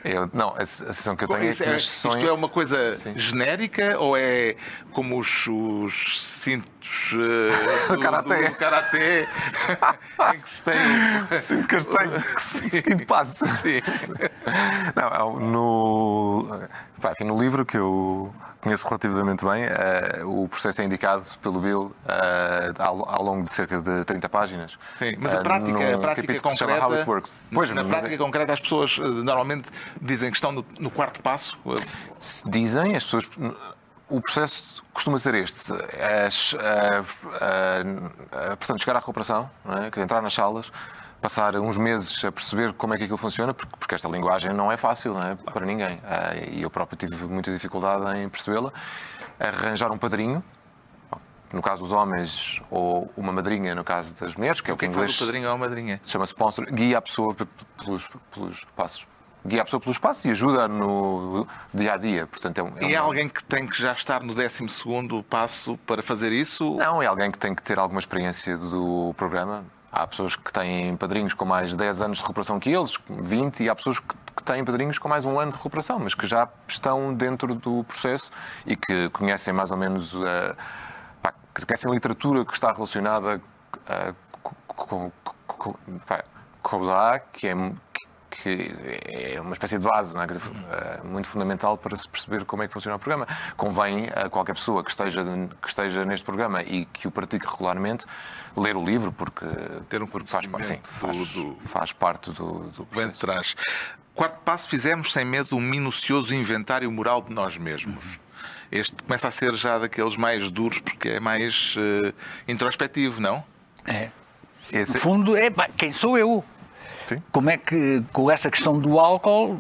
Eu, não, a, sensação que eu tenho é que as sessões... Isto é uma coisa Sim. genérica ou é como os, os cintos uh, (laughs) do, karaté. do karaté (laughs) em que se tem... Cinto castanho, (laughs) quinto passo. Sim. Não, é no, pá, no livro que eu conheço relativamente bem. Uh, o processo é indicado pelo Bill uh, ao, ao, longo de cerca de 30 páginas. Sim, mas a prática, uh, a prática concreta. Pois, na prática é... concreta, as pessoas normalmente dizem que estão no, no quarto passo. Se dizem, as pessoas. O processo costuma ser este: as, portanto, chegar à recuperação, é? entrar nas salas, passar uns meses a perceber como é que aquilo funciona, porque, porque esta linguagem não é fácil não é? para ninguém. Ah, e eu próprio tive muita dificuldade em percebê-la. Arranjar um padrinho, no caso dos homens, ou uma madrinha no caso das mulheres, que é o que em inglês. Faz o padrinho ou a madrinha? Se chama sponsor, guia a pessoa pelos, pelos passos guia a pessoa pelos passos e ajuda no dia a dia. Portanto, é, um, é e é alguém que tem que já estar no 12 passo para fazer isso? Não, é alguém que tem que ter alguma experiência do programa. Há pessoas que têm padrinhos com mais 10 anos de recuperação que eles, 20, e há pessoas que, têm padrinhos com mais um ano de recuperação, mas que já estão dentro do processo e que conhecem mais ou menos, uh, pá, que conhecem a literatura que está relacionada uh, com, com, pá, com A, que é, que é uma espécie de base, é? dizer, eh, muito fundamental para se perceber como é que funciona o programa. Convém a qualquer pessoa que esteja, que esteja neste programa e que o pratique regularmente ler o livro, porque, Ter um porque faz, sim, faz, do, faz parte do, do de trás. Quarto passo, fizemos sem medo um minucioso inventário moral de nós mesmos. Este começa a ser já daqueles mais duros porque é mais uh, introspectivo, não? É. Esse... No fundo, é quem sou eu? Sim. Como é que, com essa questão do álcool,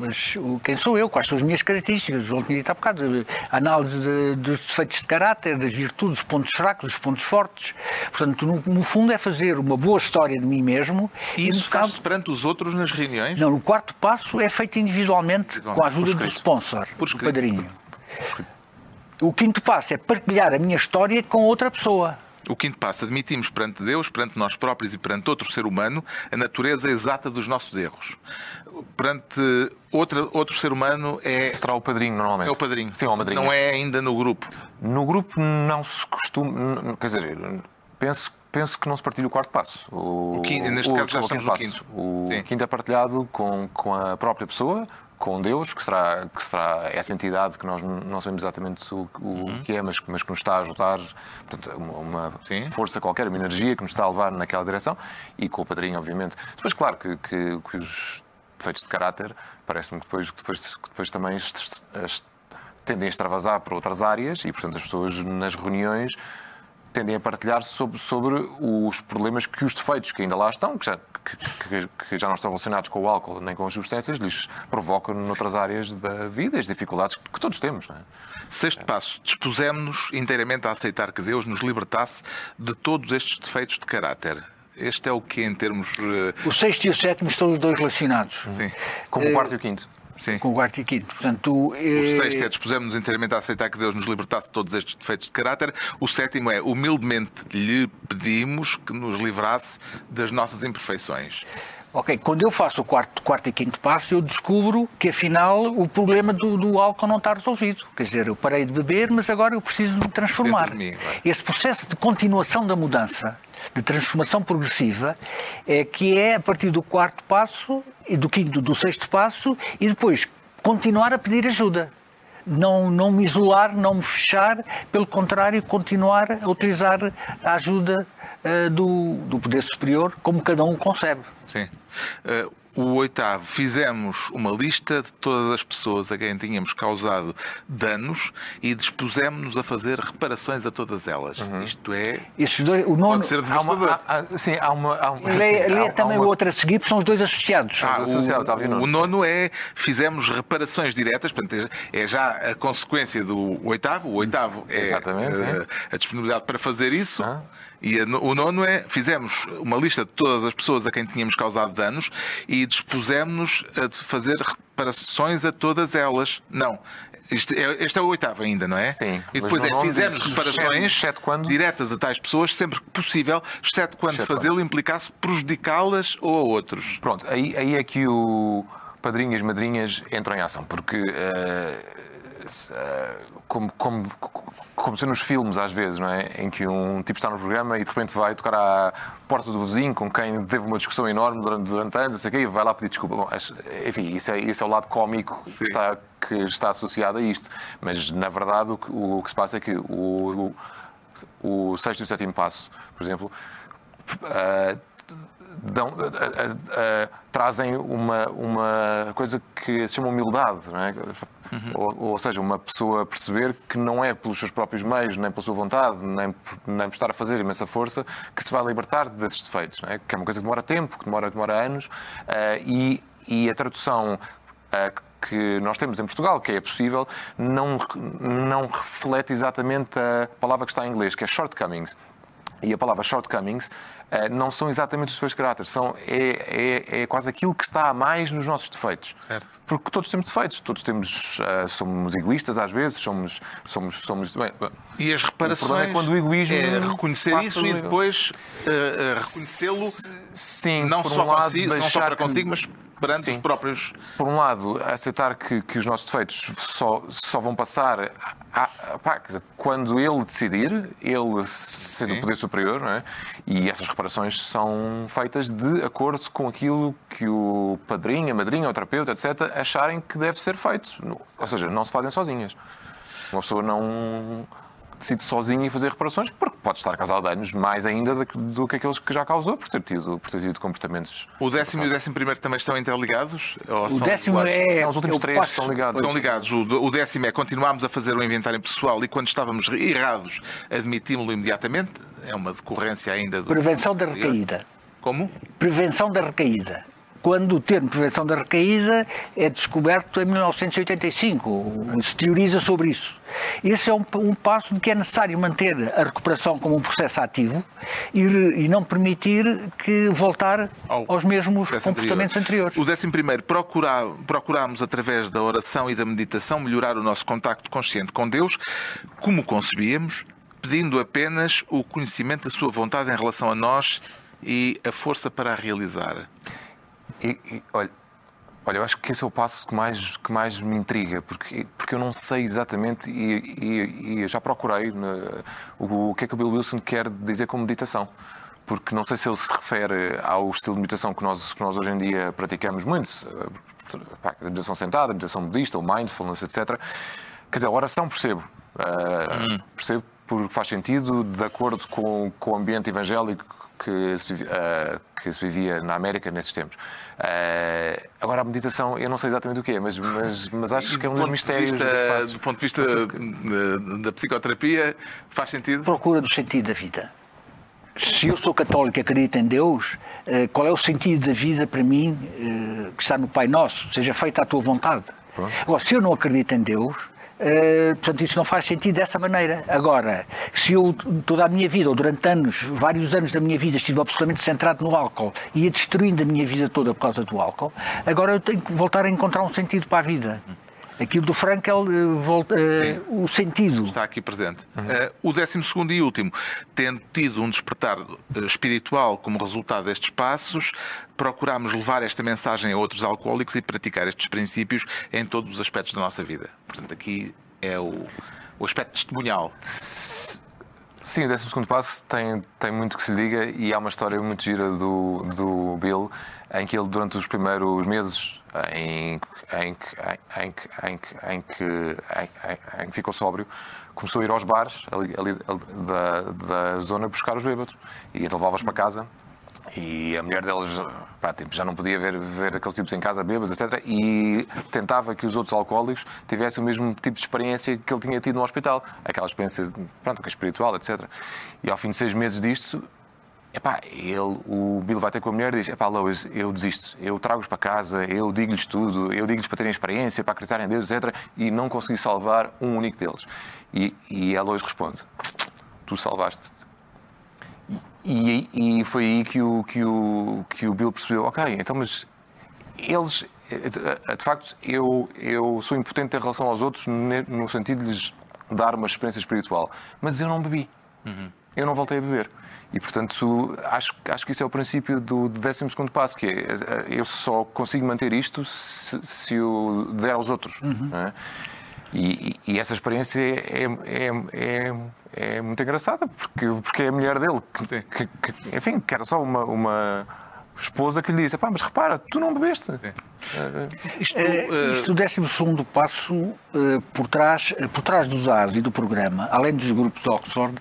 mas, quem sou eu? Quais são as minhas características? O João tinha dito há bocado, análise de, dos defeitos de caráter, das virtudes, dos pontos fracos, dos pontos fortes. Portanto, no, no fundo, é fazer uma boa história de mim mesmo. E isso faz caso, perante os outros nas reuniões? Não, o quarto passo é feito individualmente com a ajuda do sponsor, do padrinho. O quinto passo é partilhar a minha história com outra pessoa. O quinto passo, admitimos perante Deus, perante nós próprios e perante outro ser humano a natureza exata dos nossos erros. Perante outra, outro ser humano é. Será o padrinho, normalmente. É o padrinho. Sim, é o padrinho. Não é ainda no grupo. No grupo não se costuma. Quer dizer, penso penso que não se partilha o quarto passo. O, o quinto, neste o, caso já estamos no quinto. O Sim. quinto é partilhado com, com a própria pessoa, com Deus, que será, que será essa entidade que nós não sabemos exatamente o, o uhum. que é, mas, mas, que nos está a ajudar, portanto, uma, uma força qualquer, uma energia que nos está a levar naquela direção, e com o padrinho, obviamente. Depois, claro, que, que, que os defeitos de caráter, parece-me que depois, depois, depois também tendem a extravasar para outras áreas, e, portanto, as pessoas nas reuniões tendem a partilhar sobre, sobre os problemas que os defeitos que ainda lá estão, que já, que, que, já não estão relacionados com o álcool nem com as substâncias, lhes provocam noutras áreas da vida as dificuldades que todos temos. Não é? Sexto passo, dispusemos-nos inteiramente a aceitar que Deus nos libertasse de todos estes defeitos de caráter. Este é o que em termos. Uh... O sexto e o sétimo estão os dois relacionados. Sim. Como o quarto e o quinto. Sim. com o quarto e quinto. Portanto, o eh, sexto é dispusemos-nos inteiramente a aceitar que Deus nos libertasse de todos estes defeitos de caráter. O sétimo é humildemente lhe pedimos que nos livrasse das nossas imperfeições. Ok, quando eu faço o quarto, quarto e quinto passo, eu descubro que afinal o problema do, do, álcool não está resolvido. Quer dizer, eu parei de beber, mas agora eu preciso me transformar. De mim, Esse processo de continuação da mudança de transformação progressiva, é que é a partir do quarto passo e do quinto, do sexto passo e depois continuar a pedir ajuda. Não, não me isolar, não me fechar, pelo contrário, continuar a utilizar a ajuda uh, do, do poder superior como cada um concebe. Sim. Uh, o oitavo, fizemos uma lista de todas as pessoas a quem tínhamos causado danos e dispusemos-nos a fazer reparações a todas elas. Uhum. Isto é. Esses dois, o nono, pode ser devastador. Há uma, há, sim, há uma. Há uma lê, lê há, também há uma... o outro a seguir, porque são os dois associados. Ah, o, o, o nono é fizemos reparações diretas, portanto, é já a consequência do oitavo. O oitavo é Exatamente, a, a disponibilidade para fazer isso. Ah. E o nono é, fizemos uma lista de todas as pessoas a quem tínhamos causado danos e dispusemos-nos a fazer reparações a todas elas. Não. Este é, este é o oitavo ainda, não é? Sim. E depois é, fizemos reparações diretas a tais pessoas sempre que possível, exceto quando fazê-lo implicasse prejudicá-las ou a outros. Pronto, aí, aí é que o padrinho e as madrinhas entram em ação, porque uh, uh, como, como como se nos filmes às vezes, não é? Em que um tipo está no programa e de repente vai tocar à porta do vizinho com quem teve uma discussão enorme durante, durante anos, não sei o quê, e vai lá pedir desculpa. Bom, enfim, isso é, isso é o lado cómico que está, que está, associado a isto. Mas, na verdade, o que, o que se passa é que o, o, o sexto e o sétimo passo, por exemplo, uh, dão, uh, uh, trazem uma, uma coisa que se chama humildade, não é? Uhum. Ou, ou, seja, uma pessoa perceber que não é pelos seus próprios meios, nem pela sua vontade, nem, nem por estar a fazer imensa força, que se vai libertar desses defeitos, é? que é uma coisa que demora tempo, que demora, demora anos, uh, e, e a tradução uh, que nós temos em Portugal, que é possível, não, não reflete exatamente a palavra que está em inglês, que é shortcomings. E a palavra shortcomings eh, não são exatamente os defeitos de caráter, são, é, é, é, quase aquilo que está a mais nos nossos defeitos. Certo. Porque todos temos defeitos, todos temos, uh, somos egoístas às vezes, somos. somos, somos bem, e as reparações. O problema é quando o egoísmo. É reconhecer isso e depois uh, reconhecê-lo. Sim, não só, um lado, consigo, não só para consigo, mas perante Sim. os próprios. Por um lado, aceitar que, que os nossos defeitos só, só vão passar a, a, pá, dizer, quando ele decidir, ele sendo o poder superior, não é? e essas reparações são feitas de acordo com aquilo que o padrinho, a madrinha, o terapeuta, etc., acharem que deve ser feito. Ou seja, não se fazem sozinhas. Uma pessoa não decide sozinho e fazer reparações, porque pode estar casado de anos, mais ainda do que aqueles que já causou, por ter tido, por ter tido comportamentos. O décimo e o décimo primeiro também estão interligados? o décimo é. Não, os últimos três passo. estão ligados. Estão ligados. O, décimo é continuámos a fazer o inventário pessoal e quando estávamos errados admitimos-lo imediatamente. É uma decorrência ainda do. Prevenção da recaída. Como? Prevenção da recaída quando o termo prevenção da recaída é descoberto em 1985. Se teoriza sobre isso. Esse é um, um passo de que é necessário manter a recuperação como um processo ativo e, e não permitir que voltar aos mesmos comportamentos anterior. anteriores. O décimo primeiro, procurar, procuramos através da oração e da meditação melhorar o nosso contacto consciente com Deus, como concebíamos, pedindo apenas o conhecimento da sua vontade em relação a nós e a força para a realizar. E, e, olha, olha, eu acho que esse é o passo que mais, que mais me intriga, porque, porque eu não sei exatamente e, e já procurei né, o, o que é que o Bill Wilson quer dizer com meditação porque não sei se ele se refere ao estilo de meditação que nós, que nós hoje em dia praticamos muito, a meditação sentada, a meditação budista, o mindfulness, etc. Quer dizer, a oração percebo. Uh. Percebo porque faz sentido, de acordo com, com o ambiente evangélico que se, uh, que se vivia na América nesses tempos. Uh, agora, a meditação, eu não sei exatamente o que é, mas, mas, mas acho que é um dos mistérios. Vista, do ponto de vista da psicoterapia, faz sentido? Procura do sentido da vida. Se eu sou católico e acredito em Deus, uh, qual é o sentido da vida para mim que está no Pai Nosso? Seja feita a tua vontade. Agora, se eu não acredito em Deus, Uh, portanto, isso não faz sentido dessa maneira. Agora, se eu toda a minha vida, ou durante anos, vários anos da minha vida, estive absolutamente centrado no álcool e ia destruindo a minha vida toda por causa do álcool, agora eu tenho que voltar a encontrar um sentido para a vida. Aquilo do Frankel, uh, volta, uh, o sentido. Está aqui presente. Uhum. Uh, o décimo segundo e último, tendo tido um despertar espiritual como resultado destes passos, procuramos levar esta mensagem a outros alcoólicos e praticar estes princípios em todos os aspectos da nossa vida. Portanto, aqui é o, o aspecto testemunhal. Sim, o décimo segundo passo tem, tem muito que se diga e há uma história muito gira do, do Bill em que ele, durante os primeiros meses em, em, em, em, em, que, em, que ficou sóbrio, começou a ir aos bares ali, ali da, da zona buscar os bêbados. E então levava-os para casa e a mulher deles pá, tipo, já não podia ver, ver aqueles tipos em casa bêbados, etc. E tentava que os outros alcoólicos tivessem o mesmo tipo de experiência que ele tinha tido no hospital. Aquela experiência pronto, que é espiritual, etc. E ao fim de seis meses disto, Epá, ele, o Bill vai ter com a mulher e diz: Epá, Lois, eu desisto, eu trago-os para casa, eu digo-lhes tudo, eu digo-lhes para terem experiência, para acreditarem em Deus, etc. E não consegui salvar um único deles. E, e a Lois responde: Tu salvaste-te. E, e, foi aí que o, que, o, que o Bill percebeu: Ok, então, mas eles, de facto, eu, eu sou impotente em relação aos outros no sentido de lhes dar uma experiência espiritual, mas eu não bebi. Uhum. Eu não voltei a beber. E, portanto, acho, acho que isso é o princípio do 12 passo, que é eu só consigo manter isto se, se o der aos outros. Uhum. É? E, e, essa experiência é, é, é, é, muito engraçada, porque, porque é a mulher dele, que, que, que enfim, que era só uma, uma esposa que lhe disse: mas repara, tu não bebeste. Isto, uh, isto, o 12 passo, uh, por, trás, uh, por trás dos AS e do programa, além dos grupos Oxford,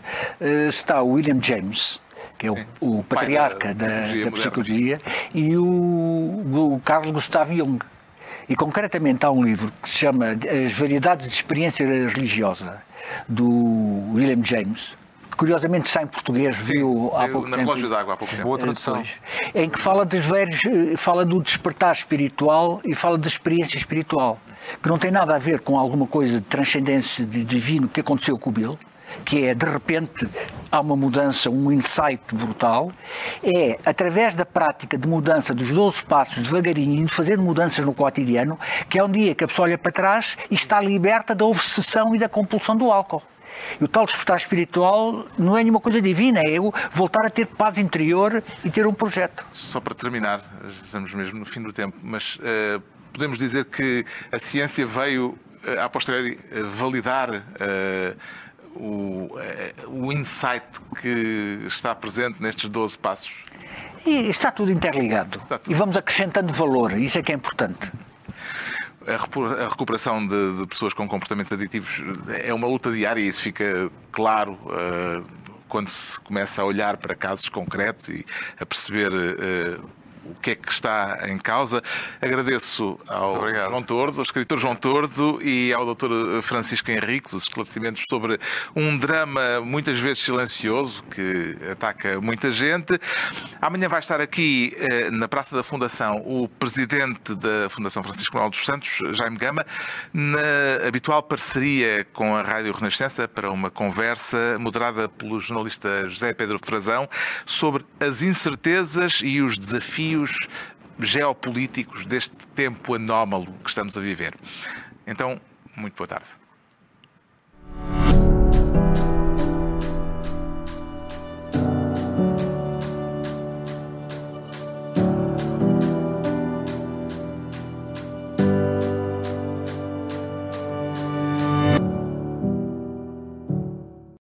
está o William James, que é o, o patriarca da, da, da psicologia, e o, o Carlos Gustavo Jung. E concretamente há um livro que se chama As Variedades de Experiência Religiosa, do William James, curiosamente está em português, Sim, viu há pouco na tempo. relógio d'água há pouco tempo. Boa tradução. em que fala dos velhos, fala do despertar espiritual e fala da experiência espiritual. que não tem nada a ver com alguma coisa de transcendência de divino que aconteceu com o Bill, que é de repente há uma mudança, um insight brutal, é através da prática de mudança dos 12 passos devagarinho, de fazer mudanças no cotidiano, que é um dia que a pessoa olha para trás e está liberta da obsessão e da compulsão do álcool. E o tal despertar espiritual não é nenhuma coisa divina, é eu voltar a ter paz interior e ter um projeto. Só para terminar, estamos mesmo no fim do tempo, mas uh, podemos dizer que a ciência veio, uh, a posteriori, uh, validar uh, o, o insight que está presente nestes 12 passos? E está tudo interligado. Está tudo. E vamos acrescentando valor, isso é que é importante a recuperação de, de, pessoas com comportamentos aditivos é uma luta diária e isso fica claro uh, quando se começa a olhar para casos concretos e a perceber uh, o que é que está em causa. Agradeço ao João Tordo, ao escritor João Tordo e ao Dr. Francisco Henriques os esclarecimentos sobre um drama muitas vezes silencioso que ataca muita gente. Amanhã vai estar aqui eh, na Praça da Fundação o presidente da Fundação Francisco Manuel dos Santos, Jaime Gama, na habitual parceria com a Rádio Renascença para uma conversa moderada pelo jornalista José Pedro Frazão sobre as incertezas e os desafios desafios geopolíticos deste tempo anómalo que estamos a viver. Então, muito boa tarde.